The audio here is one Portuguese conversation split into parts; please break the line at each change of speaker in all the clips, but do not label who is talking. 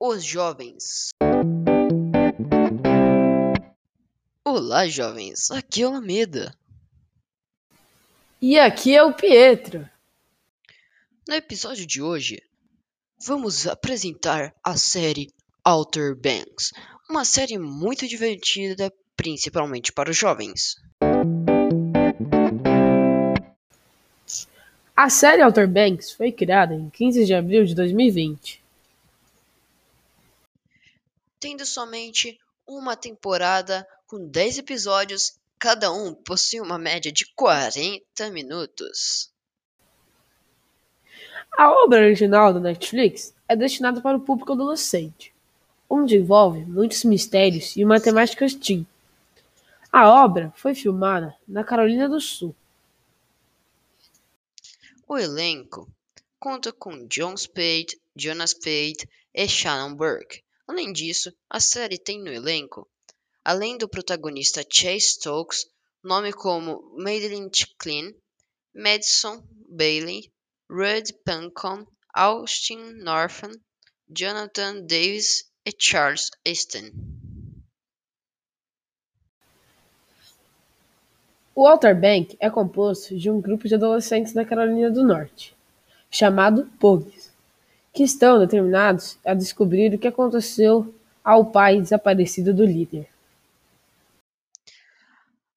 Os jovens. Olá, jovens. Aqui é o Alameda.
E aqui é o Pietro.
No episódio de hoje, vamos apresentar a série Outer Banks, uma série muito divertida, principalmente para os jovens.
A série Outer Banks foi criada em 15 de abril de 2020.
Tendo somente uma temporada com 10 episódios, cada um possui uma média de 40 minutos.
A obra original da Netflix é destinada para o público adolescente, onde envolve muitos mistérios e uma temática teen. A obra foi filmada na Carolina do Sul.
O elenco conta com John Spade, Jonas Spade e Shannon Burke. Além disso, a série tem no elenco, além do protagonista Chase Stokes, nome como Madeline Klein, Madison Bailey, Rudd Pancon, Austin Norton, Jonathan Davis e Charles Easton.
O Outer Bank é composto de um grupo de adolescentes da Carolina do Norte, chamado Pogues, que estão determinados a descobrir o que aconteceu ao pai desaparecido do líder.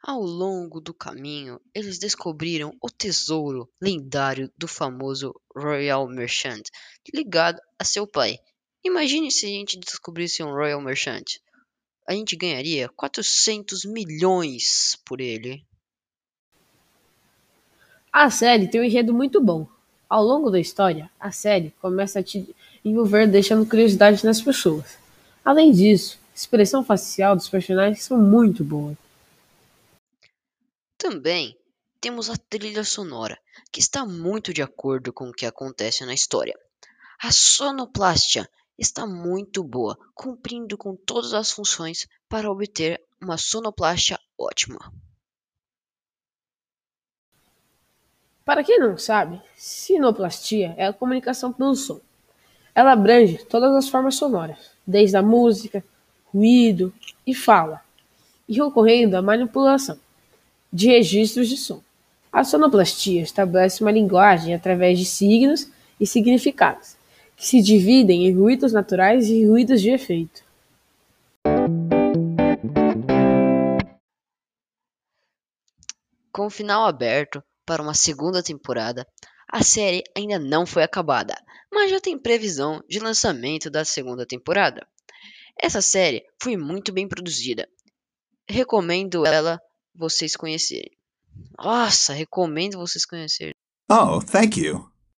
Ao longo do caminho, eles descobriram o tesouro lendário do famoso Royal Merchant, ligado a seu pai. Imagine se a gente descobrisse um Royal Merchant. A gente ganharia 400 milhões por ele.
A série tem um enredo muito bom. Ao longo da história, a série começa a te envolver deixando curiosidade nas pessoas. Além disso, a expressão facial dos personagens são muito boas.
Também temos a trilha sonora, que está muito de acordo com o que acontece na história. A sonoplastia está muito boa, cumprindo com todas as funções para obter uma sonoplastia ótima.
Para quem não sabe, sinoplastia é a comunicação pelo som. Ela abrange todas as formas sonoras, desde a música, ruído e fala, e ocorrendo a manipulação de registros de som. A sonoplastia estabelece uma linguagem através de signos e significados, que se dividem em ruídos naturais e ruídos de efeito.
Com o final aberto para uma segunda temporada, a série ainda não foi acabada, mas já tem previsão de lançamento da segunda temporada. Essa série foi muito bem produzida. Recomendo ela vocês conhecerem. Nossa, recomendo vocês conhecerem.
Oh, thank you.